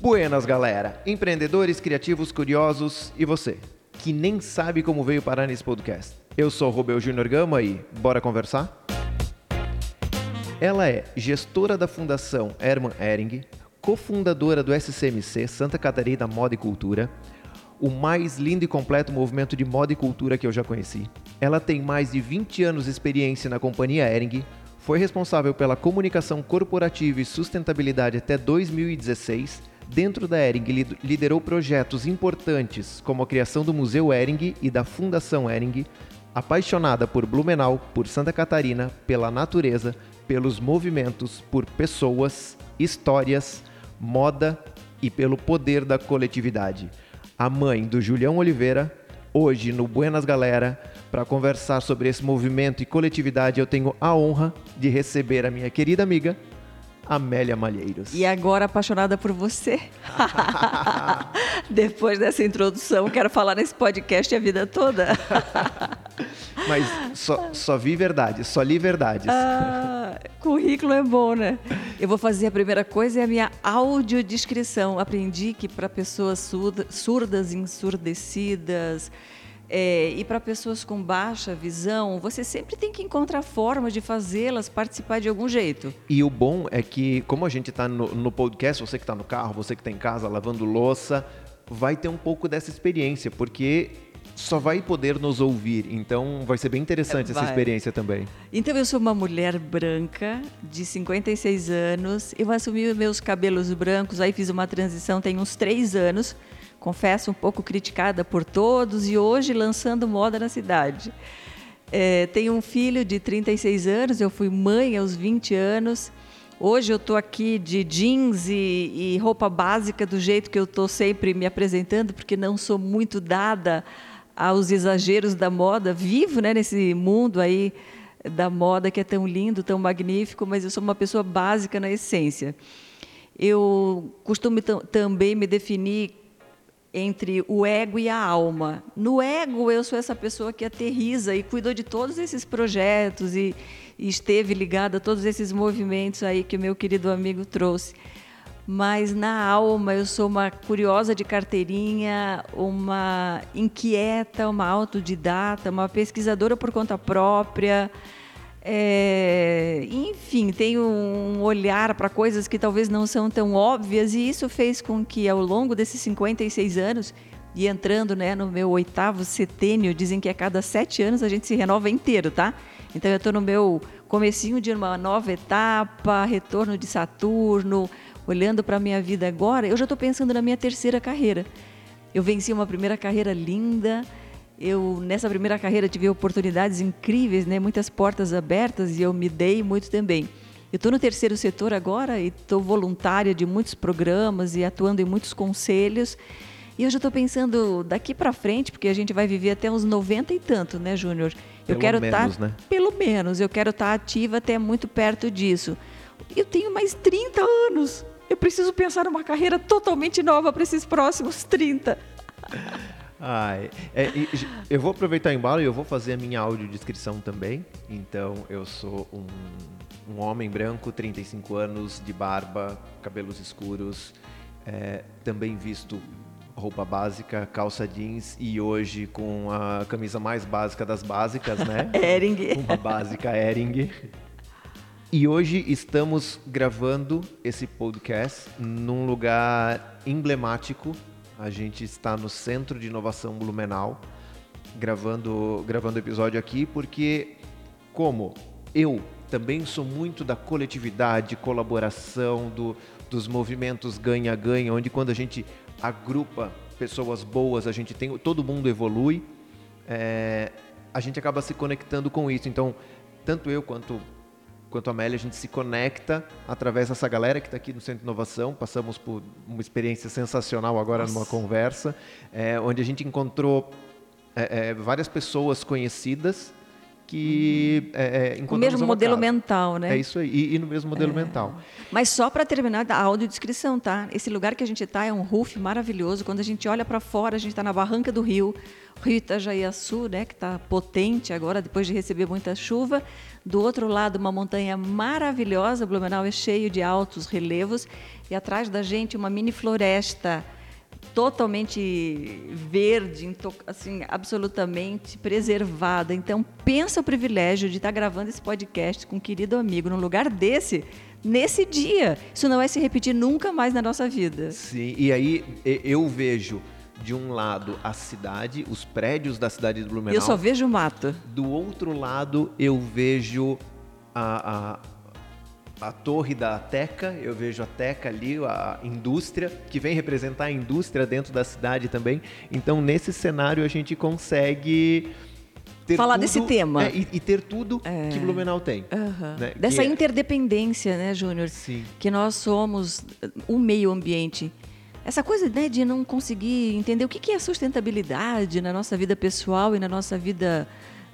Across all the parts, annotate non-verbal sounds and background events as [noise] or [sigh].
Buenas, galera! Empreendedores, criativos, curiosos e você, que nem sabe como veio parar nesse podcast. Eu sou o Rubel Júnior Gama e bora conversar? Ela é gestora da Fundação Hermann Ehring, cofundadora do SCMC Santa Catarina Moda e Cultura, o mais lindo e completo movimento de moda e cultura que eu já conheci. Ela tem mais de 20 anos de experiência na companhia Ehring, foi responsável pela comunicação corporativa e sustentabilidade até 2016. Dentro da Ehring, liderou projetos importantes como a criação do Museu Ehring e da Fundação Ehring, apaixonada por Blumenau, por Santa Catarina, pela natureza, pelos movimentos, por pessoas, histórias, moda e pelo poder da coletividade. A mãe do Julião Oliveira, hoje no Buenas Galera, para conversar sobre esse movimento e coletividade, eu tenho a honra de receber a minha querida amiga Amélia Malheiros. E agora apaixonada por você. [laughs] Depois dessa introdução, quero falar nesse podcast a vida toda. [laughs] Mas só, só vi verdade, só li verdades. Ah, currículo é bom, né? Eu vou fazer a primeira coisa, é a minha audiodescrição. Aprendi que para pessoas surdas, ensurdecidas, é, e para pessoas com baixa visão, você sempre tem que encontrar formas de fazê-las participar de algum jeito. E o bom é que, como a gente está no, no, podcast, você que está no carro, você que está em casa lavando louça, vai ter um pouco dessa experiência, porque só vai poder nos ouvir. Então vai ser bem interessante vai. essa experiência também. Então eu sou uma mulher branca de 56 anos. Eu assumi meus cabelos brancos, aí fiz uma transição tem uns três anos confesso, um pouco criticada por todos e hoje lançando moda na cidade. É, tenho um filho de 36 anos, eu fui mãe aos 20 anos. Hoje eu estou aqui de jeans e, e, roupa básica do jeito que eu estou sempre me apresentando, porque não sou muito dada aos exageros da moda. Vivo né, nesse mundo aí da moda que é tão lindo, tão magnífico, mas eu sou uma pessoa básica na essência. Eu costumo também me definir entre o ego e a alma. No ego, eu sou essa pessoa que aterriza e cuidou de todos esses projetos e, e esteve ligada a todos esses movimentos aí que o meu querido amigo trouxe. Mas na alma, eu sou uma curiosa de carteirinha, uma inquieta, uma autodidata, uma pesquisadora por conta própria. É, enfim, tenho um olhar para coisas que talvez não são tão óbvias, e isso fez com que, ao longo desses 56 anos, e entrando né, no meu oitavo setênio, dizem que a cada sete anos a gente se renova inteiro, tá? Então eu estou no meu comecinho de uma nova etapa, retorno de Saturno, olhando para a minha vida agora, eu já estou pensando na minha terceira carreira. Eu venci uma primeira carreira linda, eu nessa primeira carreira tive oportunidades incríveis, né? Muitas portas abertas e eu me dei muito também. Eu estou no terceiro setor agora e estou voluntária de muitos programas e atuando em muitos conselhos. E eu já estou pensando daqui para frente, porque a gente vai viver até uns 90 e tanto, né, Júnior? Eu quero estar, tá, né? pelo menos, eu quero estar tá ativa até muito perto disso. Eu tenho mais 30 anos. Eu preciso pensar numa carreira totalmente nova para esses próximos 30. [laughs] Ai, é, eu vou aproveitar o embalo e eu vou fazer a minha audiodescrição também. Então, eu sou um, um homem branco, 35 anos, de barba, cabelos escuros, é, também visto roupa básica, calça jeans e hoje com a camisa mais básica das básicas, né? [laughs] Ering. Uma básica Ering. E hoje estamos gravando esse podcast num lugar emblemático a gente está no Centro de Inovação Blumenau, gravando gravando episódio aqui, porque como eu também sou muito da coletividade, colaboração, do, dos movimentos ganha-ganha, onde quando a gente agrupa pessoas boas, a gente tem todo mundo evolui, é, a gente acaba se conectando com isso. Então, tanto eu quanto quanto a Amélia, a gente se conecta através dessa galera que está aqui no Centro de Inovação. Passamos por uma experiência sensacional agora Nossa. numa conversa, é, onde a gente encontrou é, é, várias pessoas conhecidas que é, é, o mesmo modelo casa. mental, né? É isso aí, e, e no mesmo modelo é. mental. Mas só para terminar a audiodescrição, tá? Esse lugar que a gente está é um roof maravilhoso. Quando a gente olha para fora, a gente está na barranca do rio, Rio Itajaiaçu, né, que está potente agora depois de receber muita chuva. Do outro lado, uma montanha maravilhosa. Blumenau é cheio de altos relevos e atrás da gente uma mini floresta totalmente verde, assim, absolutamente preservada. Então, pensa o privilégio de estar gravando esse podcast com um querido amigo num lugar desse, nesse dia. Isso não vai se repetir nunca mais na nossa vida. Sim, e aí eu vejo de um lado a cidade, os prédios da cidade de Blumenau. Eu só vejo mato. Do outro lado eu vejo a, a a torre da Teca, eu vejo a Teca ali, a indústria, que vem representar a indústria dentro da cidade também. Então, nesse cenário, a gente consegue. Falar tudo, desse tema. É, e, e, ter tudo é. que Blumenau tem. Uhum. Né? Dessa que é interdependência, né, Júnior? Sim. Que nós somos o meio ambiente. Essa coisa né, de não conseguir entender o que é sustentabilidade na nossa vida pessoal e na nossa vida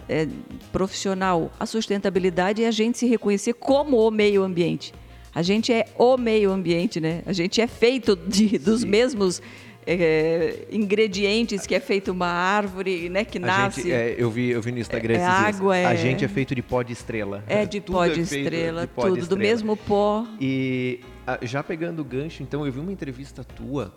é, profissional, a sustentabilidade é a gente se reconhecer como o meio ambiente. A gente é o meio ambiente, né? A gente é feito de, dos Sim. mesmos é, ingredientes que é feito uma árvore, né, que a nasce. Gente, é, eu vi, eu vi no Instagram é, água, é... A gente é feito de pó de estrela. É [laughs] de pó de estrela, de pó tudo de estrela. do mesmo pó. E já pegando o gancho, então eu vi uma entrevista tua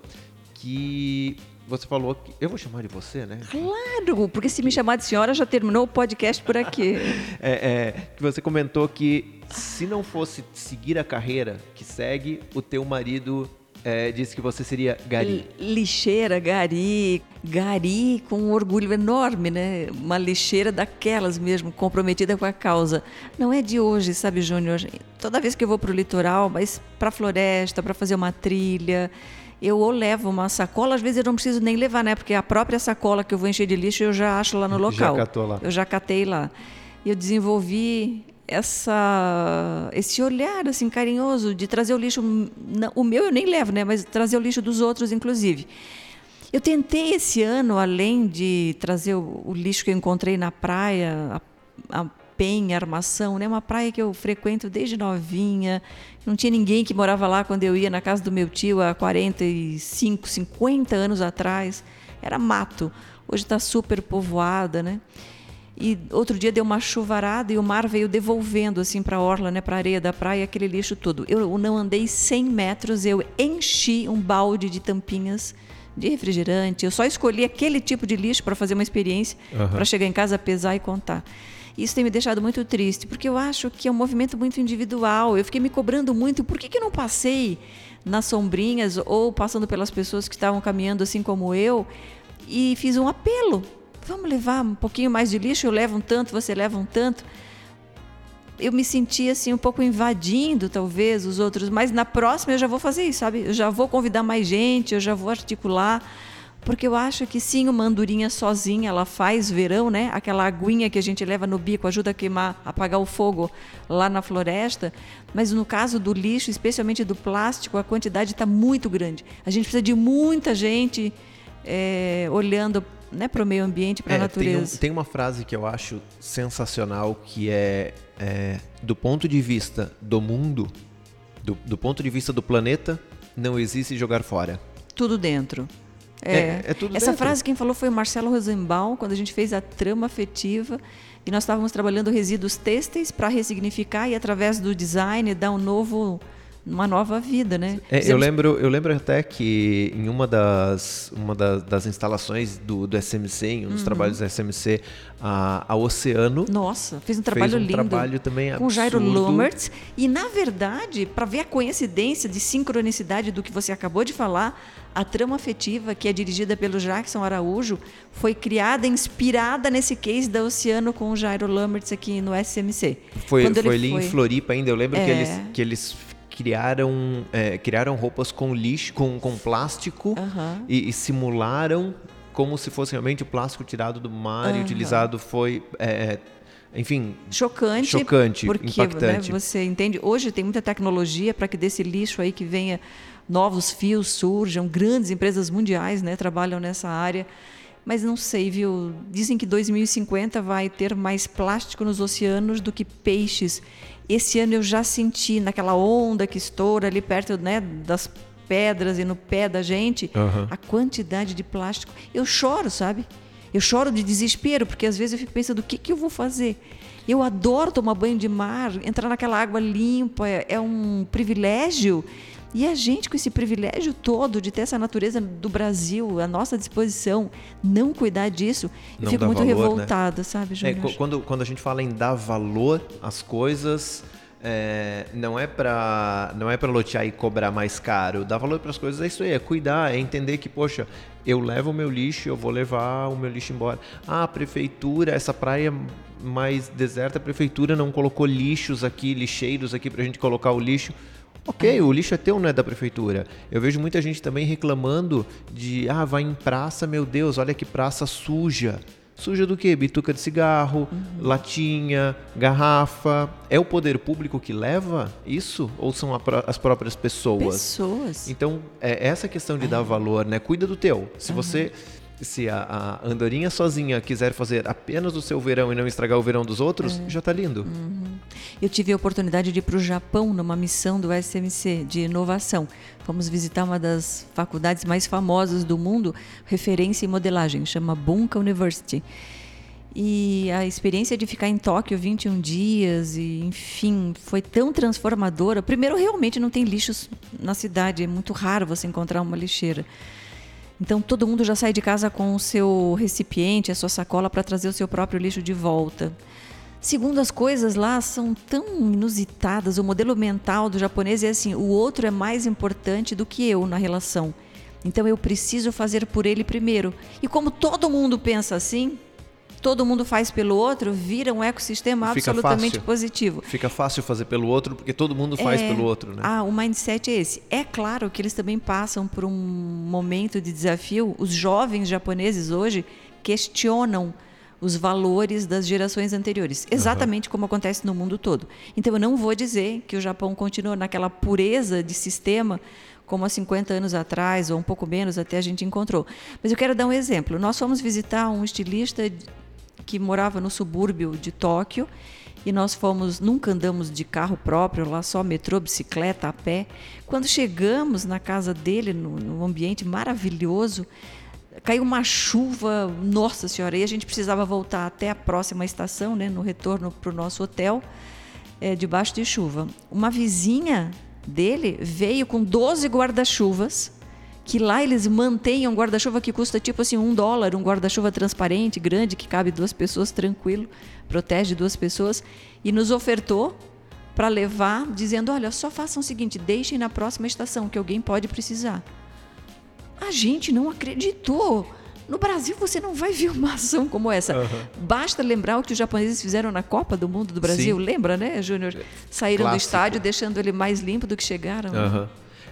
que você falou que. Eu vou chamar de você, né? Claro, porque se me chamar de senhora já terminou o podcast por aqui. [laughs] é, é, que você comentou que se não fosse seguir a carreira que segue, o teu marido é, disse que você seria gari. Lixeira, gari. Gari com um orgulho enorme, né? Uma lixeira daquelas mesmo, comprometida com a causa. Não é de hoje, sabe, Júnior? Toda vez que eu vou para o litoral, mas para a floresta, para fazer uma trilha eu ou levo uma sacola, às vezes eu não preciso nem levar, né? Porque a própria sacola que eu vou encher de lixo eu já acho lá no local. Já catou lá. Eu já catei lá. E eu desenvolvi essa esse olhar assim carinhoso de trazer o lixo, o meu eu nem levo, né? Mas trazer o lixo dos outros, inclusive. Eu tentei esse ano, além de trazer o, o lixo que eu encontrei na praia, a, a Penha, Armação, né? Uma praia que eu frequento desde novinha. Não tinha ninguém que morava lá quando eu ia na casa do meu tio há 45, 50 anos atrás. Era mato. Hoje está super povoada, né? E outro dia deu uma chuvarada e o mar veio devolvendo assim para a orla, né, para a areia da praia, aquele lixo todo. Eu não andei 100 metros, eu enchi um balde de tampinhas de refrigerante. Eu só escolhi aquele tipo de lixo para fazer uma experiência, uhum. para chegar em casa, pesar e contar. Isso tem me deixado muito triste, porque eu acho que é um movimento muito individual. Eu fiquei me cobrando muito, por que, que eu não passei nas sombrinhas ou passando pelas pessoas que estavam caminhando assim como eu e fiz um apelo. Vamos levar um pouquinho mais de lixo, eu levo um tanto, você leva um tanto. Eu me senti assim um pouco invadindo talvez os outros, mas na próxima eu já vou fazer isso, sabe? Eu já vou convidar mais gente, eu já vou articular porque eu acho que sim, uma andorinha sozinha, ela faz verão, né? Aquela aguinha que a gente leva no bico ajuda a queimar, apagar o fogo lá na floresta. Mas no caso do lixo, especialmente do plástico, a quantidade está muito grande. A gente precisa de muita gente é, olhando né, para o meio ambiente, para a é, natureza. Tem, um, tem, uma frase que eu acho sensacional, que é, é do ponto de vista do mundo, do, do ponto de vista do planeta, não existe jogar fora. Tudo dentro. É, é, é tudo Essa dentro. frase quem falou foi o Marcelo Rosenbaum, quando a gente fez a trama afetiva. E nós estávamos trabalhando resíduos têxteis para ressignificar e, através do design, dar um novo uma nova vida, né? É, eu lembro, eu lembro até que em uma das, uma das, das instalações do, do SMC, em um dos uhum. trabalhos do SMC, a, a Oceano. Nossa, fez um trabalho fez um lindo. trabalho também com Jairo Lumertz. E na verdade, para ver a coincidência de sincronicidade do que você acabou de falar, a trama afetiva, que é dirigida pelo Jackson Araújo, foi criada, inspirada nesse case da Oceano com o Jairo Lumertz aqui no SMC. Foi, foi ali foi... em Floripa ainda. Eu lembro é... que eles, que eles criaram, é, criaram roupas com lixo, com, com plástico uhum. e, e, simularam como se fosse realmente o plástico tirado do mar uhum. e utilizado foi é, enfim chocante chocante porque, né, impactante né, você entende hoje tem muita tecnologia para que desse lixo aí que venha novos fios surjam grandes empresas mundiais né trabalham nessa área Mas não sei, viu? Dizem que 2050 vai ter mais plástico nos oceanos do que peixes. Esse ano eu já senti naquela onda que estoura ali perto né, das pedras e no pé da gente, uhum. a quantidade de plástico. Eu choro, sabe? Eu choro de desespero, porque às vezes eu fico pensando: o que, que eu vou fazer? Eu adoro tomar banho de mar, entrar naquela água limpa, é, é um privilégio. E a gente, com esse privilégio todo de ter essa natureza do Brasil à nossa disposição, não cuidar disso, não eu fico muito valor, né? revoltada, né? sabe, Júnior? É, quando, quando a gente fala em dar valor às coisas, é, não é para não é para lotear e cobrar mais caro. Dar valor para as coisas é isso aí, é cuidar, é entender que poxa, eu levo o meu lixo, eu vou levar o meu lixo embora. Ah, a prefeitura, essa praia mais deserta, a prefeitura não colocou lixos aqui, lixeiros aqui para a gente colocar o lixo. Ok, o lixo é teu, não é da prefeitura. Eu vejo muita gente também reclamando de, ah, vai em praça, meu Deus, olha que praça suja. Suja do quê? Bituca de cigarro, uhum. latinha, garrafa. É o poder público que leva isso? Ou são as próprias pessoas? Pessoas. Então, é essa questão de é. dar valor, né? Cuida do teu. Se uhum. você se a, a, andorinha sozinha quiser fazer apenas o seu verão e não estragar o verão dos outros, é. já está lindo. Uhum. Eu tive a oportunidade de ir para o Japão numa missão do SMC de inovação. Fomos visitar uma das faculdades mais famosas do mundo, referência em modelagem, chama Bunka University. E a experiência de ficar em Tóquio 21 dias, e enfim, foi tão transformadora. Primeiro, realmente não tem lixos na cidade, é muito raro você encontrar uma lixeira. Então todo mundo já sai de casa com o seu recipiente, a sua sacola para trazer o seu próprio lixo de volta. Segundo as coisas lá são tão inusitadas, o modelo mental do japonês é assim: o outro é mais importante do que eu na relação. Então eu preciso fazer por ele primeiro. E como todo mundo pensa assim, todo mundo faz pelo outro, vira um ecossistema Fica absolutamente fácil. positivo. Fica fácil fazer pelo outro, porque todo mundo faz é, pelo outro. Né? Ah, o mindset é esse. É claro que eles também passam por um momento de desafio. Os jovens japoneses hoje questionam os valores das gerações anteriores, exatamente uhum. como acontece no mundo todo. Então eu não vou dizer que o Japão continua naquela pureza de sistema como há 50 anos atrás, ou um pouco menos, até a gente encontrou. Mas eu quero dar um exemplo. Nós fomos visitar um estilista que morava no subúrbio de Tóquio e nós fomos, nunca andamos de carro próprio, lá só metrô, bicicleta, a pé. Quando chegamos na casa dele, no, ambiente maravilhoso, caiu uma chuva, nossa senhora, e a gente precisava voltar até a próxima estação, né, no retorno para o nosso hotel, é, debaixo de chuva. Uma vizinha dele veio com 12 guarda-chuvas que lá eles mantêm um guarda-chuva que custa tipo assim um dólar, um guarda-chuva transparente, grande, que cabe duas pessoas tranquilo, protege duas pessoas, e nos ofertou para levar, dizendo: olha, só façam o seguinte, deixem na próxima estação que alguém pode precisar. A gente não acreditou. No Brasil você não vai ver uma ação como essa. Uhum. Basta lembrar o que os japoneses fizeram na Copa do Mundo do Brasil. Sim. Lembra, né, Júnior? Saíram Clássico. do estádio deixando ele mais limpo do que chegaram. Uhum.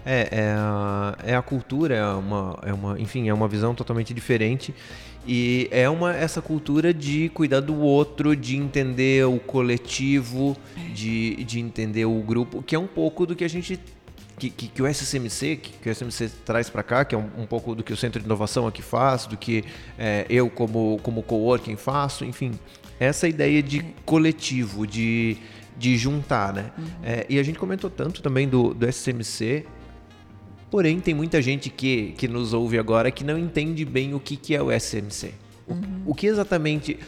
É, é a, é a cultura, é uma, é uma, enfim, é uma visão totalmente diferente. E é uma essa cultura de cuidar do outro, de entender o coletivo, de, de entender o grupo, que é um pouco do que a gente que, que, que, o SCMC, que, que o SCMC traz para cá, que é um, um, pouco do que o Centro de Inovação aqui faz, do que é, eu como, como coworking faço, enfim, essa ideia de coletivo, de, de juntar, né? Uhum. É, e a gente comentou tanto também do, do SCMC, Porém, tem muita gente que, que nos ouve agora que não entende bem o que, que é o SMC. O, uhum. o que exatamente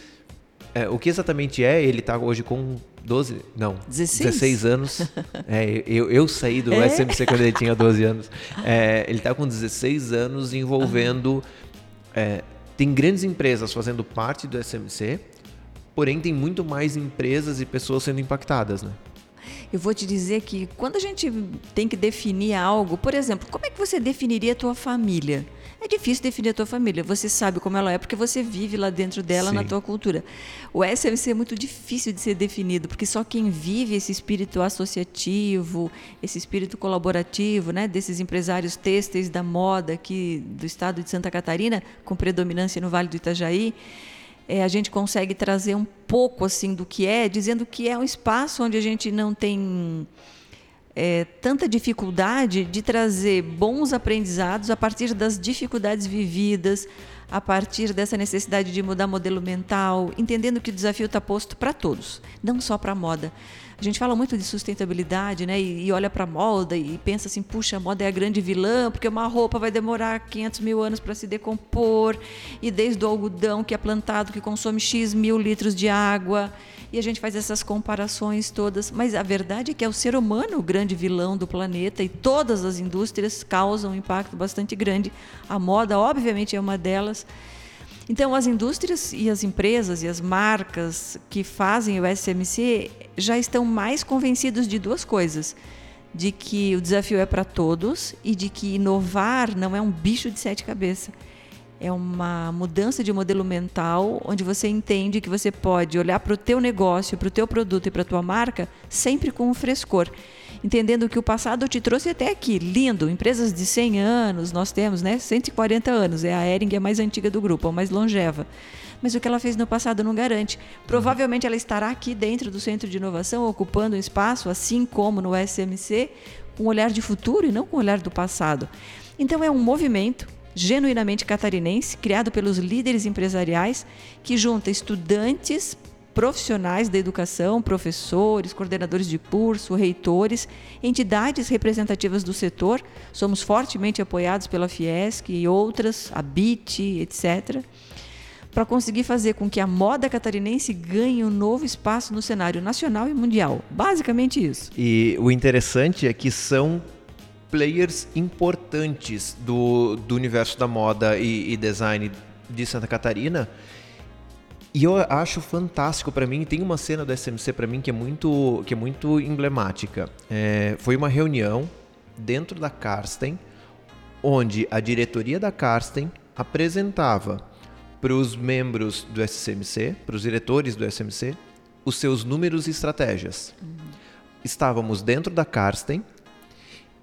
é, o que exatamente é? Ele está hoje com 12, não, 16, 16 anos. [laughs] É, eu, eu saí do é? SMC quando ele tinha 12 anos. É, ele está com 16 anos envolvendo. É, tem grandes empresas fazendo parte do SMC, porém tem muito mais empresas e pessoas sendo impactadas, né? Eu vou te dizer que quando a gente tem que definir algo, por exemplo, como é que você definiria a tua família? É difícil definir a tua família. Você sabe como ela é porque você vive lá dentro dela Sim. na tua cultura. O SMC é muito difícil de ser definido, porque só quem vive esse espírito associativo, esse espírito colaborativo, né, desses empresários têxteis da moda aqui do estado de Santa Catarina, com predominância no Vale do Itajaí, é, a gente consegue trazer um pouco assim do que é, dizendo que é um espaço onde a gente não tem é, tanta dificuldade de trazer bons aprendizados a partir das dificuldades vividas, a partir dessa necessidade de mudar modelo mental, entendendo que o desafio está posto para todos, não só para a moda. A gente fala muito de sustentabilidade, né? E, e olha para a moda e pensa assim, puxa, a moda é a grande vilã, porque uma roupa vai demorar 500 mil anos para se decompor, e desde o algodão que é plantado, que consome X mil litros de água, e a gente faz essas comparações todas. Mas a verdade é que é o ser humano o grande vilão do planeta, e todas as indústrias causam um impacto bastante grande. A moda, obviamente, é uma delas. Então, as indústrias e as empresas e as marcas que fazem o SMC já estão mais convencidos de duas coisas: de que o desafio é para todos e de que inovar não é um bicho de sete cabeças. É uma mudança de modelo mental, onde você entende que você pode olhar para o teu negócio, para o teu produto e para a tua marca sempre com um frescor entendendo que o passado te trouxe até aqui. Lindo, empresas de 100 anos, nós temos, né? 140 anos. É a Ering a mais antiga do grupo, a mais longeva. Mas o que ela fez no passado não garante. Provavelmente ela estará aqui dentro do centro de inovação, ocupando um espaço, assim como no SMC, com um olhar de futuro e não com um olhar do passado. Então é um movimento genuinamente catarinense, criado pelos líderes empresariais, que junta estudantes, profissionais da educação, professores, coordenadores de curso, reitores, entidades representativas do setor. Somos fortemente apoiados pela Fiesc e outras, a BIT, etc., para conseguir fazer com que a moda catarinense ganhe um novo espaço no cenário nacional e mundial. Basicamente isso. E o interessante é que são players importantes do, do universo da moda e, e design de Santa Catarina e eu acho fantástico para mim, tem uma cena do SMC para mim que é muito, que é muito emblemática. É, foi uma reunião dentro da Karsten, onde a diretoria da Karsten apresentava para os membros do SMC, para os diretores do SMC, os seus números e estratégias. Uhum. Estávamos dentro da Karsten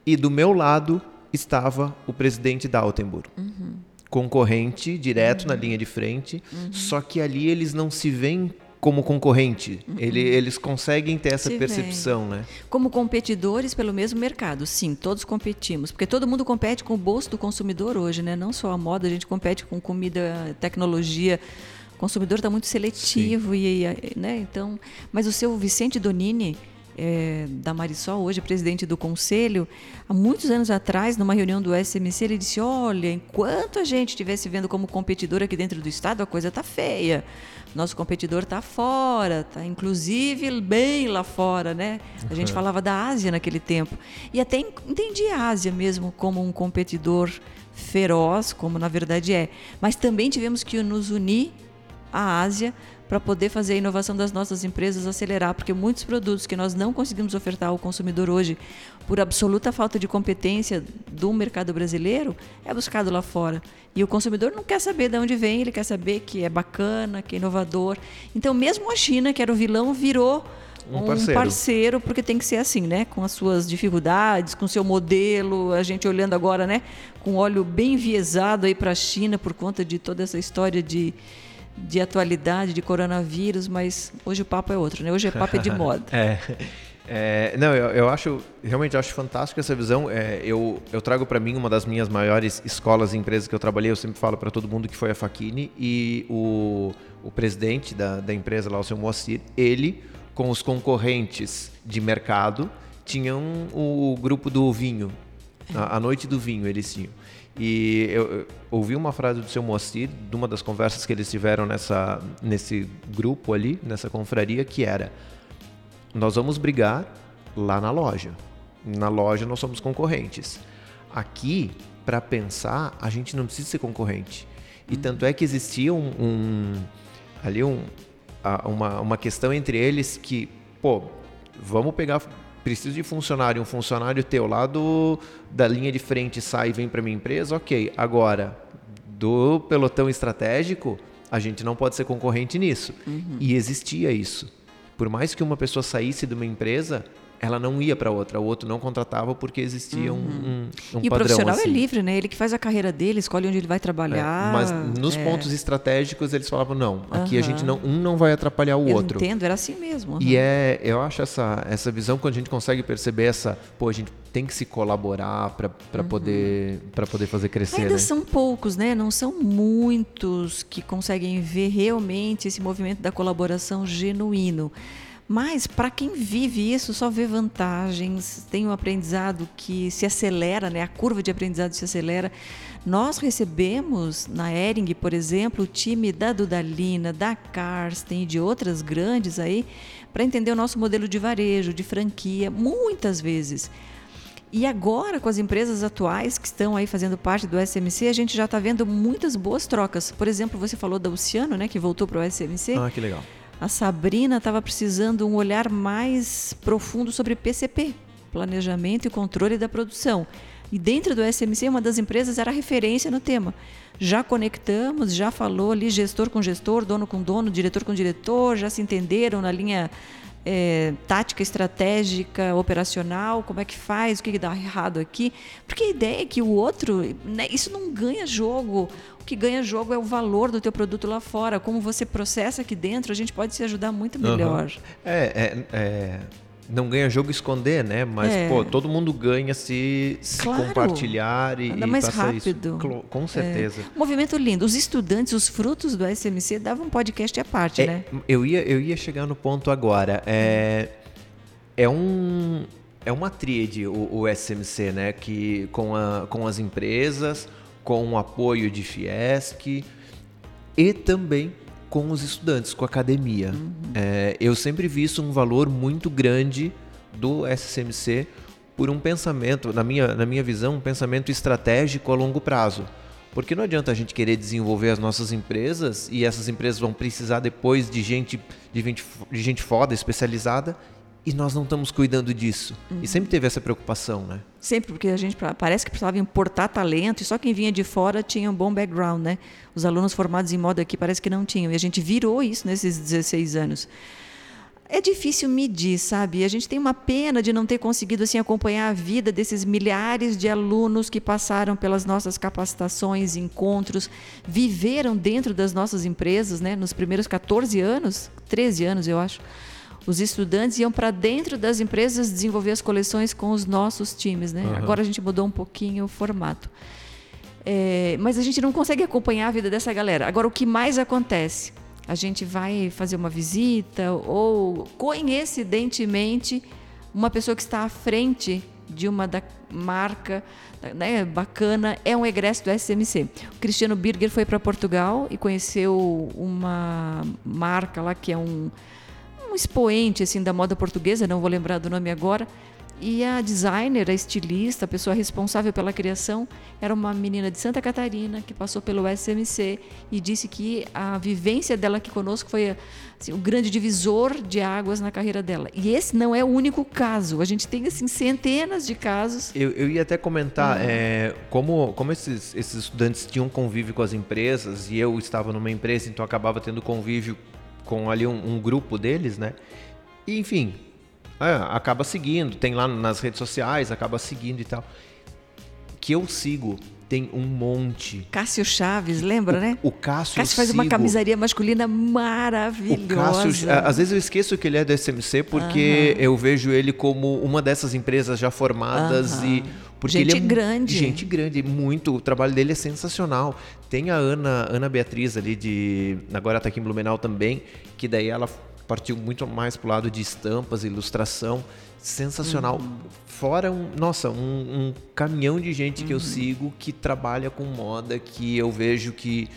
e do meu lado estava o presidente da Altenburg. Uhum concorrente direto uhum. na linha de frente, uhum. só que ali eles não se veem como concorrente. Uhum. Ele, eles conseguem ter essa se percepção, né? Como competidores pelo mesmo mercado, sim, todos competimos, porque todo mundo compete com o bolso do consumidor hoje, né? Não só a moda, a gente compete com comida, tecnologia. O consumidor está muito seletivo e, né? Então, mas o seu Vicente Donini é, da Marisol, hoje presidente do conselho, há muitos anos atrás, numa reunião do SMC, ele disse: Olha, enquanto a gente estivesse vendo como competidor aqui dentro do Estado, a coisa está feia. Nosso competidor está fora, está inclusive bem lá fora, né? A gente falava da Ásia naquele tempo. E até entendi a Ásia mesmo como um competidor feroz, como na verdade é. Mas também tivemos que nos unir à Ásia para poder fazer a inovação das nossas empresas acelerar, porque muitos produtos que nós não conseguimos ofertar ao consumidor hoje, por absoluta falta de competência do mercado brasileiro, é buscado lá fora. E o consumidor não quer saber de onde vem, ele quer saber que é bacana, que é inovador. Então, mesmo a China, que era o vilão, virou um parceiro. um parceiro. porque tem que ser assim, né? Com as suas dificuldades, com o seu modelo, a gente olhando agora, né? Com o olho bem enviesado aí para a China por conta de toda essa história de de atualidade, de coronavírus, mas hoje o papo é outro, né? Hoje o papo é de [laughs] moda. é. É, não, eu, eu, acho, realmente acho fantástico essa visão. É, eu, eu trago para mim uma das minhas maiores escolas e empresas que eu trabalhei. Eu sempre falo para todo mundo que foi a Faquini e o, o presidente da, da empresa lá, o seu Moacir, ele com os concorrentes de mercado tinham o grupo do vinho, a, a noite do vinho eles tinham. E eu, eu, ouvi uma frase do seu Moacir, de uma das conversas que eles tiveram nessa, nesse grupo ali, nessa confraria, que era: Nós vamos brigar lá na loja. Na loja nós somos concorrentes. Aqui, para pensar, a gente não precisa ser concorrente. E uhum. tanto é que existia um, um ali um, uma, uma questão entre eles que, pô, vamos pegar preciso de funcionário, um funcionário teu lá do, da linha de frente sai e vem para minha empresa, ok. Agora, do pelotão estratégico, a gente não pode ser concorrente nisso. Uhum. E existia isso. Por mais que uma pessoa saísse de uma empresa, ela não ia para outra, o outro não contratava porque existia um, um, um E o padrão. profissional assim. é livre, né? Ele que faz a carreira dele, escolhe onde ele vai É, trabalhar. mas nos É, pontos estratégicos eles falavam não, aqui a Aham. gente não um não vai atrapalhar o eu outro. entendo, era assim mesmo. E aham. é, eu acho essa essa visão quando a gente consegue perceber essa, pô, a gente tem que se colaborar para poder para poder fazer crescer, Uhum. Ainda né? são poucos, né? Não são muitos que conseguem ver realmente esse movimento da colaboração genuíno. Mas para quem vive isso, só vê vantagens, tem um aprendizado que se acelera, né? A curva de aprendizado se acelera. Nós recebemos na Ering, por exemplo, o time da Dudalina, da Karsten e de outras grandes aí, para entender o nosso modelo de varejo, de franquia, muitas vezes. E agora, com as empresas atuais que estão aí fazendo parte do SMC, a gente já está vendo muitas boas trocas. Por exemplo, você falou da Luciano, né, que voltou para o SMC. Ah, que legal. A Sabrina estava precisando um olhar mais profundo sobre PCP, planejamento e controle da produção. E dentro do SMC, uma das empresas era referência no tema. Já conectamos, já falou ali gestor com gestor, dono com dono, diretor com diretor, já se entenderam na linha é, tática, estratégica, operacional, como é que faz, o que, que dá errado aqui. Porque a ideia é que o outro, né, isso não ganha jogo. O que ganha jogo é o valor do teu produto lá fora. Como você processa aqui dentro, a gente pode se ajudar muito melhor. Uhum. É, é, é, não ganha jogo esconder, né? Mas, É. pô, todo mundo ganha se, se Claro. compartilhar e, Anda mais passar rápido. isso. Com certeza. Movimento lindo. Os estudantes, os frutos do SMC davam um podcast à parte, É, né? eu, ia, eu ia chegar no ponto agora. É, é um. É uma tríade o, o SMC, né? Que com, a, com as empresas, com o apoio de Fiesc e também com os estudantes, com a academia. É, eu sempre vi isso um valor muito grande do SMC por um pensamento, na minha, na minha visão, um pensamento estratégico a longo prazo. Porque não adianta a gente querer desenvolver as nossas empresas e essas empresas vão precisar depois de gente, de gente, de gente foda, especializada, e nós não estamos cuidando disso. E sempre teve essa preocupação, né? Sempre, porque a gente parece que precisava importar talento e só quem vinha de fora tinha um bom background, né? Os alunos formados em moda aqui parece que não tinham. E a gente virou isso nesses 16 anos. É difícil medir, sabe? A gente tem uma pena de não ter conseguido assim acompanhar a vida desses milhares de alunos que passaram pelas nossas capacitações, encontros, viveram dentro das nossas empresas, né? Nos primeiros 14 anos, 13 anos, eu acho. Os estudantes iam para dentro das empresas desenvolver as coleções com os nossos times, né? Aham. Agora a gente mudou um pouquinho o formato. É, mas a gente não consegue acompanhar a vida dessa galera. Agora, o que mais acontece? A gente vai fazer uma visita ou, coincidentemente, uma pessoa que está à frente de uma da marca né, bacana é um egresso do SMC. O Cristiano Birger foi para Portugal e conheceu uma marca lá que é um expoente assim da moda portuguesa, não vou lembrar do nome agora. E a designer, a estilista, a pessoa responsável pela criação, era uma menina de Santa Catarina que passou pelo SMC e disse que a vivência dela aqui conosco foi assim, o grande divisor de águas na carreira dela. E esse não é o único caso. A gente tem assim centenas de casos. Eu, eu ia até comentar, é, como, como esses, esses estudantes tinham convívio com as empresas e eu estava numa empresa, então acabava tendo convívio com ali um, um grupo deles, né? E, enfim, é, acaba seguindo, tem lá nas redes sociais, acaba seguindo e tal. Que eu sigo, tem um monte. Cássio Chaves, lembra, né? O Cássio, Cássio faz uma sigo. camisaria masculina O maravilhosa. Cássio, a- às vezes eu esqueço que ele é do SMC porque eu vejo ele como uma dessas empresas já formadas Aham. e porque Gente ele é grande. gente grande, muito. O trabalho dele é sensacional. Tem a Ana, Ana Beatriz ali de agora tá aqui em Blumenau também, que daí ela partiu muito mais pro lado de estampas, ilustração, sensacional. Uhum. Fora um, nossa, um, um caminhão de gente que eu Uhum. sigo que trabalha com moda, que eu vejo que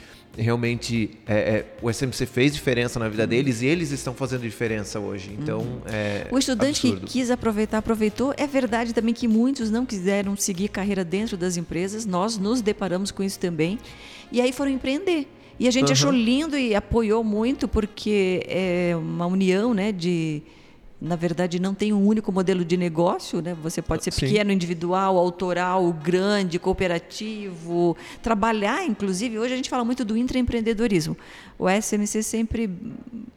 realmente é, é, o SMC fez diferença na vida Uhum. deles e eles estão fazendo diferença hoje. Então, é O estudante absurdo. que quis aproveitar, aproveitou. É verdade também que muitos não quiseram seguir carreira dentro das empresas. Nós nos deparamos com isso também. E aí foram empreender. E a gente Aham. achou lindo e apoiou muito porque é uma união, né, de na verdade não tem um único modelo de negócio, né? Você pode ser Sim. pequeno, individual, autoral, grande, cooperativo, trabalhar, inclusive, hoje a gente fala muito do intraempreendedorismo. O SMC sempre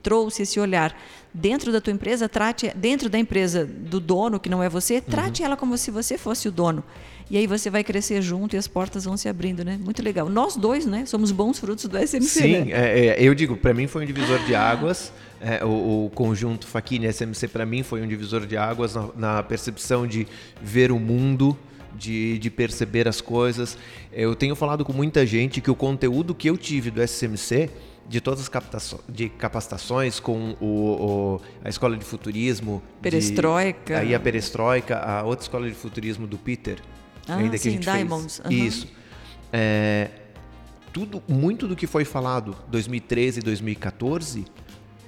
trouxe esse olhar dentro da tua empresa, trate dentro da empresa do dono, que não é você, trate uhum. ela como se você fosse o dono. E aí você vai crescer junto e as portas vão se abrindo, né? Muito legal. Nós dois, né? Somos bons frutos do SMC. Sim, né? é, é, eu digo, para mim foi um divisor de águas. É, o, o, conjunto Faquini SMC para mim foi um divisor de águas na, na percepção de ver o mundo, de, de, perceber as coisas. Eu tenho falado com muita gente que o conteúdo que eu tive do SMC de todas as de capacitações com o, o, a escola de futurismo. Perestroika. De, aí a Perestroika, a outra escola de futurismo do Peter. Ah, ainda sim, que a gente Diamonds. Fez. Uhum. Isso. É, tudo, muito do que foi falado 2013 e 2014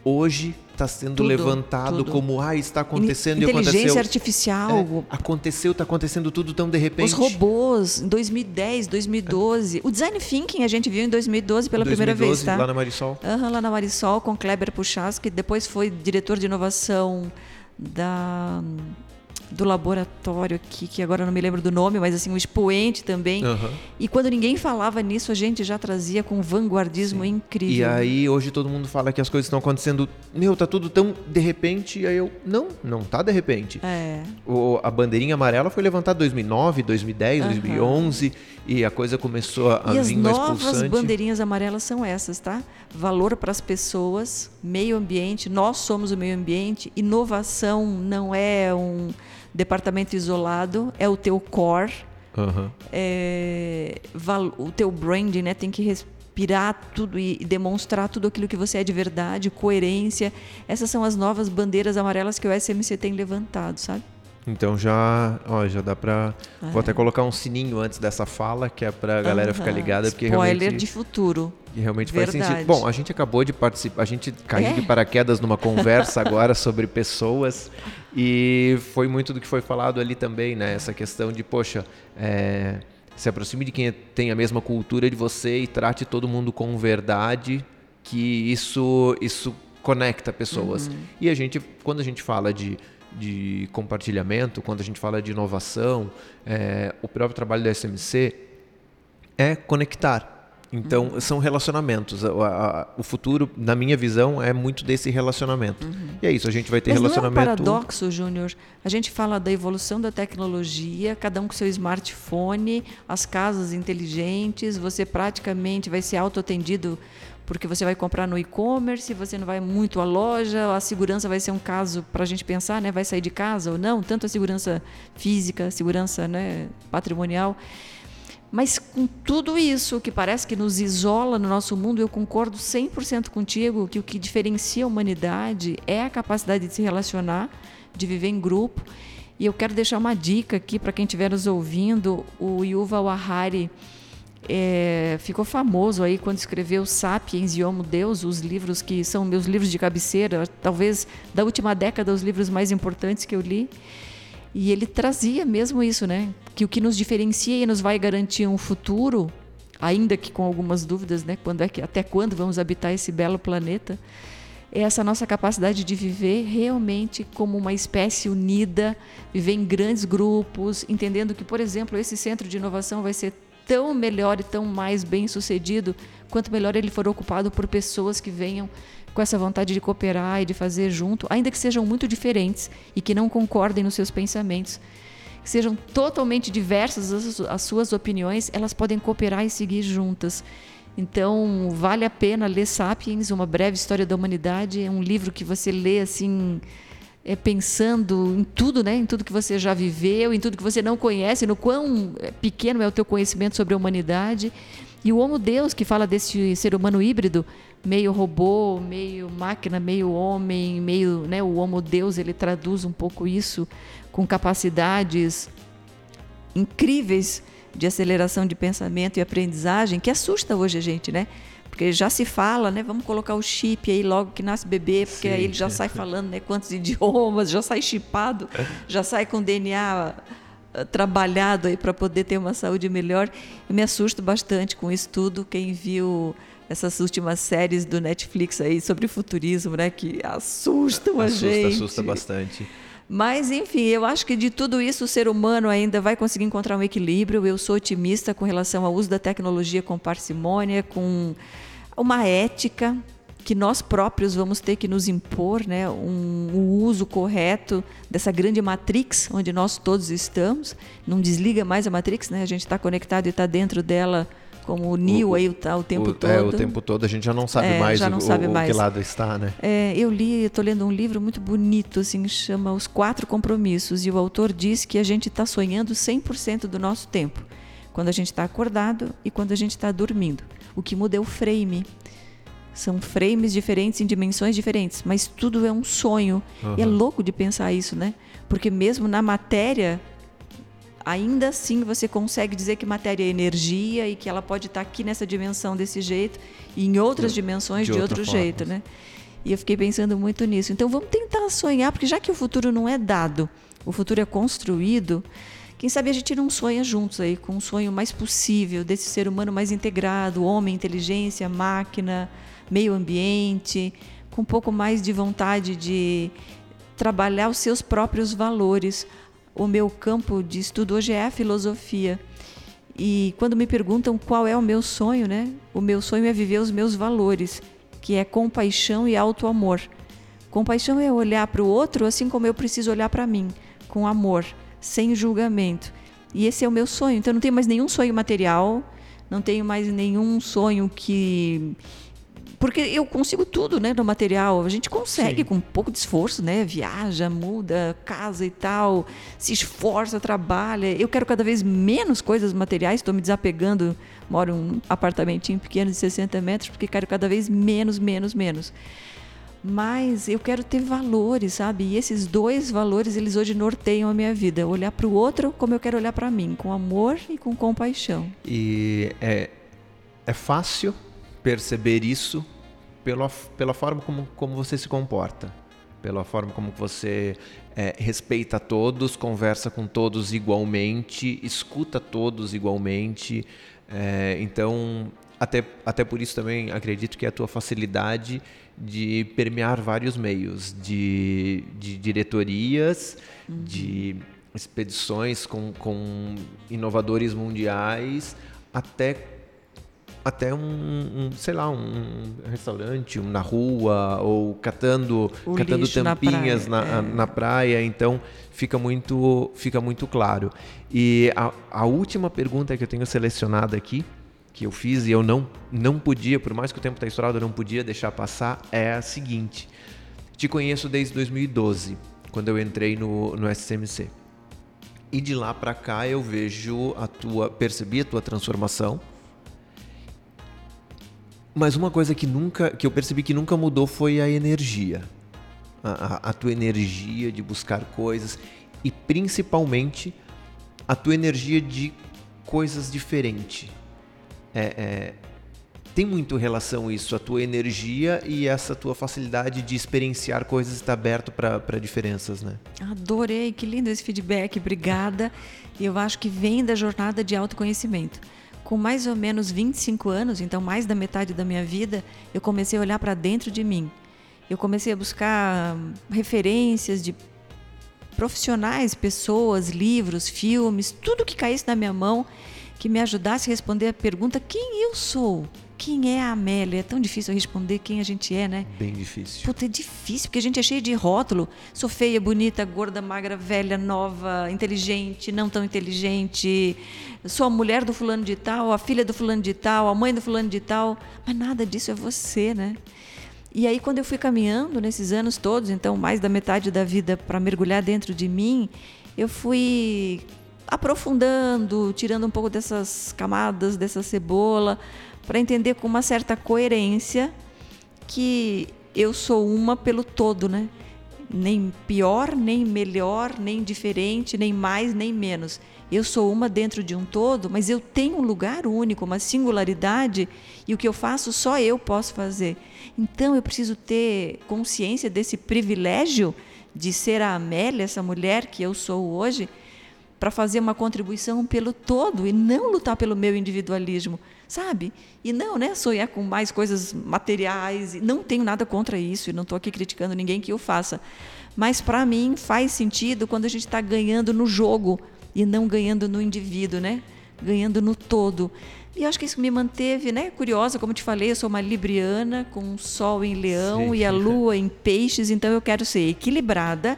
hoje está sendo tudo, levantado tudo. como ah está acontecendo e aconteceu inteligência artificial é, aconteceu está acontecendo tudo tão de repente os robôs em 2010 2012 é. o design thinking a gente viu em 2012 pela 2012, primeira vez tá lá na Marisol uhum, lá na Marisol com Kleber Puchas que depois foi diretor de inovação da do laboratório aqui, que agora não me lembro do nome, mas assim, um expoente também. Uhum. E quando ninguém falava nisso, a gente já trazia com um vanguardismo Sim. incrível. E aí hoje todo mundo fala que as coisas estão acontecendo, meu, tá tudo tão de repente, e aí eu, não, não tá de repente. É. O, a bandeirinha amarela foi levantada em 2009, 2010, uhum. 2011, e a coisa começou a, e vir mais pulsante. as novas bandeirinhas amarelas são essas, tá? Valor para as pessoas, meio ambiente, nós somos o meio ambiente, inovação não é um departamento isolado é o teu core, uhum. é, o teu branding, né? Tem que respirar tudo e demonstrar tudo aquilo que você é de verdade, coerência. Essas são as novas bandeiras amarelas que o SMC tem levantado, sabe? Então já, ó, já dá para é. vou até colocar um sininho antes dessa fala que é para a galera uhum. ficar ligada porque Spoiler realmente de futuro. E realmente Verdade. faz sentido. Bom, a gente acabou de participar, a gente caiu é? de paraquedas numa conversa agora sobre pessoas e foi muito do que foi falado ali também, né? Essa questão de, poxa, é, se aproxime de quem tem a mesma cultura de você e trate todo mundo com verdade, que isso, isso conecta pessoas. Uhum. E a gente, quando a gente fala de de compartilhamento, quando a gente fala de inovação, é, o próprio trabalho da SMC é conectar. Então, uhum. são relacionamentos. O, a, o, futuro, na minha visão, é muito desse relacionamento. Uhum. E é isso, a gente vai ter Mas relacionamento. Não é um paradoxo, Júnior. A gente fala da evolução da tecnologia, cada um com seu smartphone, as casas inteligentes, você praticamente vai ser autoatendido porque você vai comprar no e-commerce, você não vai muito à loja, a segurança vai ser um caso para a gente pensar, né? Vai sair de casa ou não? Tanto a segurança física, segurança né, patrimonial. Mas com tudo isso que parece que nos isola no nosso mundo, eu concordo 100% contigo que o que diferencia a humanidade é a capacidade de se relacionar, de viver em grupo. E eu quero deixar uma dica aqui para quem estiver nos ouvindo, o Yuval Harari, é, ficou famoso aí quando escreveu Sapiens e Homo Deus, os livros que são meus livros de cabeceira, talvez da última década os livros mais importantes que eu li. E ele trazia mesmo isso, né? Que o que nos diferencia e nos vai garantir um futuro, ainda que com algumas dúvidas, né? Quando é que, até quando vamos habitar esse belo planeta? É essa nossa capacidade de viver realmente como uma espécie unida, viver em grandes grupos, entendendo que, por exemplo, esse centro de inovação vai ser tão melhor e tão mais bem sucedido quanto melhor ele for ocupado por pessoas que venham com essa vontade de cooperar e de fazer junto, ainda que sejam muito diferentes e que não concordem nos seus pensamentos, que sejam totalmente diversas as, as suas opiniões, elas podem cooperar e seguir juntas. Então, vale a pena ler Sapiens, Uma Breve História da Humanidade. É um livro que você lê assim é, pensando em tudo, né? em tudo que você já viveu, em tudo que você não conhece, no quão é, pequeno é o teu conhecimento sobre a humanidade. E o Homo Deus, que fala desse ser humano híbrido, meio robô, meio máquina, meio homem, meio, né, o Homo Deus, ele traduz um pouco isso com capacidades incríveis de aceleração de pensamento e aprendizagem, que assusta hoje a gente, né? Porque já se fala, né? Vamos colocar o chip aí logo que nasce bebê, porque Sim. aí ele já sai [laughs] falando né, quantos idiomas, já sai chipado, já sai com DNA ah, trabalhado aí para poder ter uma saúde melhor. Eu me assusto bastante com isso tudo. Quem viu essas últimas séries do Netflix aí sobre futurismo, né, que assustam a assusta, gente. Assusta bastante. Mas, enfim, eu acho que de tudo isso o ser humano ainda vai conseguir encontrar um equilíbrio. Eu sou otimista com relação ao uso da tecnologia com parcimônia, com uma ética. que nós próprios vamos ter que nos impor né, um, um, uso correto dessa grande matrix onde nós todos estamos. Não desliga mais a matrix, né? a gente está conectado e está dentro dela como o Neo o, aí tá, o tempo o, todo. É, o tempo todo a gente já não sabe é, mais, não o, sabe mais. que lado está, né? É, eu li, estou lendo um livro muito bonito, assim, chama Os Quatro Compromissos, e o autor diz que a gente está sonhando 100% do nosso tempo, quando a gente está acordado e quando a gente está dormindo. O que muda é o frame. São frames diferentes em dimensões diferentes, mas tudo é um sonho. Uhum. E é louco de pensar isso, né? Porque mesmo na matéria, ainda assim você consegue dizer que matéria é energia e que ela pode estar aqui nessa dimensão desse jeito e em outras de, dimensões de, de outro forma. jeito, né? E eu fiquei pensando muito nisso. Então vamos tentar sonhar, porque já que o futuro não é dado, o futuro é construído, quem sabe a gente não sonha juntos aí com um sonho mais possível desse ser humano mais integrado, homem, inteligência, máquina, meio ambiente, com um pouco mais de vontade de trabalhar os seus próprios valores. O meu campo de estudo hoje é a filosofia. E quando me perguntam qual é o meu sonho, né? O meu sonho é viver os meus valores, que é compaixão e auto-amor. Compaixão é olhar para o outro assim como eu preciso olhar para mim, com amor, sem julgamento. E esse é o meu sonho. Então não tenho mais nenhum sonho material, não tenho mais nenhum sonho que porque eu consigo tudo, né, no material. A gente consegue Sim. com um pouco de esforço, né? Viaja, muda, casa e tal, se esforça, trabalha. Eu quero cada vez menos coisas materiais, estou me desapegando. Moro em um apartamentinho pequeno de 60 metros, porque quero cada vez menos, menos, menos. Mas eu quero ter valores, sabe? E esses dois valores, eles hoje norteiam a minha vida. Olhar para o outro como eu quero olhar para mim, com amor e com compaixão. E é, é fácil perceber isso pela, pela forma como, como você se comporta, pela forma como você é, respeita todos, conversa com todos igualmente, escuta todos igualmente. É, então, até, até por isso também acredito que é a tua facilidade de permear vários meios, de, de diretorias, uhum. de expedições com, com inovadores mundiais, até até um, um, sei lá, um restaurante um, na rua ou catando, o catando tampinhas na praia, na, é. na praia, então fica muito, fica muito claro. E a, a última pergunta que eu tenho selecionada aqui, que eu fiz e eu não, não podia, por mais que o tempo está estourado, eu não podia deixar passar, é a seguinte. Te conheço desde 2012, quando eu entrei no, no SCMC. E de lá para cá eu vejo a tua, percebi a tua transformação, mas uma coisa que nunca, que eu percebi que nunca mudou foi a energia. A, a, a tua energia de buscar coisas e principalmente a tua energia de coisas diferentes. É, é, tem muito relação isso, a tua energia e essa tua facilidade de experienciar coisas está aberto para diferenças, né? Adorei, que lindo esse feedback, obrigada. Eu acho que vem da jornada de autoconhecimento com mais ou menos 25 anos, então mais da metade da minha vida, eu comecei a olhar para dentro de mim. Eu comecei a buscar referências de profissionais, pessoas, livros, filmes, tudo que caísse na minha mão que me ajudasse a responder a pergunta: quem eu sou? Quem é a Amélia? É tão difícil responder quem a gente é, né? Bem difícil. Puta, é difícil, porque a gente é cheio de rótulo. Sou feia, bonita, gorda, magra, velha, nova, inteligente, não tão inteligente. Sou a mulher do fulano de tal, a filha do fulano de tal, a mãe do fulano de tal. Mas nada disso é você, né? E aí, quando eu fui caminhando nesses anos todos, então mais da metade da vida para mergulhar dentro de mim, eu fui aprofundando, tirando um pouco dessas camadas, dessa cebola, para entender com uma certa coerência que eu sou uma pelo todo, né? Nem pior, nem melhor, nem diferente, nem mais, nem menos. Eu sou uma dentro de um todo, mas eu tenho um lugar único, uma singularidade, e o que eu faço só eu posso fazer. Então eu preciso ter consciência desse privilégio de ser a Amélia, essa mulher que eu sou hoje, para fazer uma contribuição pelo todo e não lutar pelo meu individualismo, sabe? E não, né, sonhar com mais coisas materiais, não tenho nada contra isso e não estou aqui criticando ninguém que o faça. Mas para mim faz sentido quando a gente está ganhando no jogo e não ganhando no indivíduo, né? Ganhando no todo. E acho que isso me manteve, né, curiosa, como te falei, eu sou uma libriana com o sol em leão Sim. e a lua em peixes, então eu quero ser equilibrada,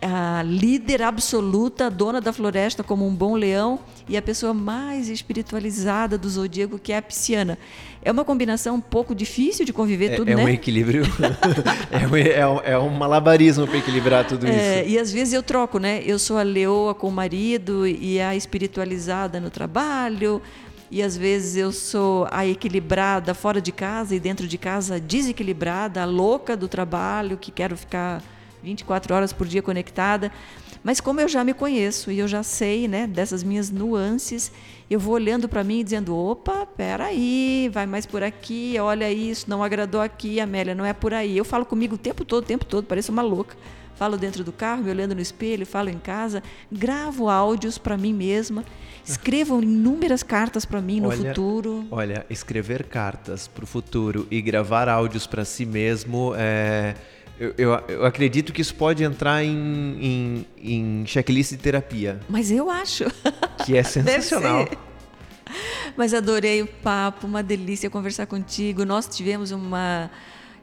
a líder absoluta, dona da floresta como um bom leão e a pessoa mais espiritualizada do zodíaco, que é a pisciana. É uma combinação um pouco difícil de conviver é, tudo, é né? Um equilíbrio, [laughs] [laughs] é, um, é, um, é um malabarismo para equilibrar tudo é, isso. E às vezes eu troco, né? Eu sou a leoa com o marido e a espiritualizada no trabalho, e às vezes eu sou a equilibrada fora de casa e dentro de casa desequilibrada, a louca do trabalho, que quero ficar 24 horas por dia conectada. Mas como eu já me conheço e eu já sei, né, dessas minhas nuances, eu vou olhando para mim e dizendo: opa, peraí, vai mais por aqui, olha isso, não agradou aqui, Amélia, não é por aí. Eu falo comigo o tempo todo, o tempo todo, pareço uma louca. Falo dentro do carro, me olhando no espelho, falo em casa, gravo áudios para mim mesma, escrevo [laughs] inúmeras cartas para mim no olha, futuro. Olha, escrever cartas para o futuro e gravar áudios para si mesmo é eu, eu, eu, acredito que isso pode entrar em, em, em checklist de terapia. Mas eu acho. [laughs] Que é sensacional. Mas adorei o papo, uma delícia conversar contigo. Nós tivemos uma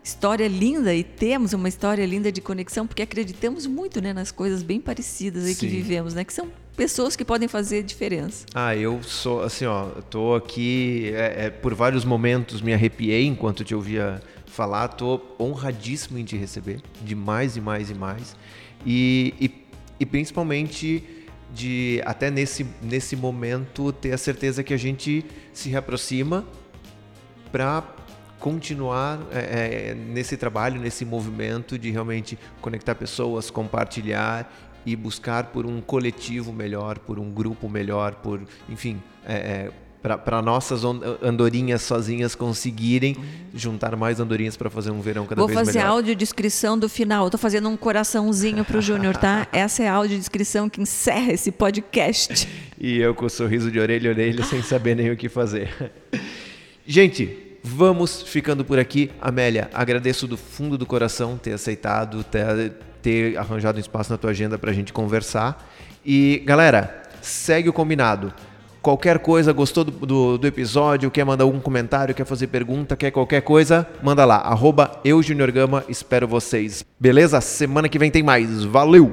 história linda e temos uma história linda de conexão, porque acreditamos muito né, nas coisas bem parecidas aí que vivemos, né? Que são pessoas que podem fazer diferença. Ah, eu sou assim, ó, tô aqui é, é, por vários momentos me arrepiei enquanto te ouvia falar. Tô honradíssimo em te receber, de mais e mais e mais. E, e, e principalmente de até nesse, nesse momento ter a certeza que a gente se reaproxima para continuar é, é, nesse trabalho, nesse movimento de realmente conectar pessoas, compartilhar e buscar por um coletivo melhor, por um grupo melhor, por, enfim, é, é, para nossas andorinhas sozinhas conseguirem juntar mais andorinhas para fazer um verão cada Vou vez melhor. Vou fazer audiodescrição do final. Estou fazendo um coraçãozinho para o Júnior, tá? [laughs] Essa é a audiodescrição que encerra esse podcast. e eu com o sorriso de orelha a orelha, sem saber nem o que fazer. Gente, vamos ficando por aqui. Amélia, agradeço do fundo do coração ter aceitado, ter ter arranjado um espaço na tua agenda para a gente conversar. E galera, segue o combinado. Qualquer coisa, gostou do, do, do, episódio, quer mandar algum comentário, quer fazer pergunta, quer qualquer coisa, manda lá, arroba eu, Junior Gama, espero vocês. Beleza? Semana que vem tem mais. Valeu!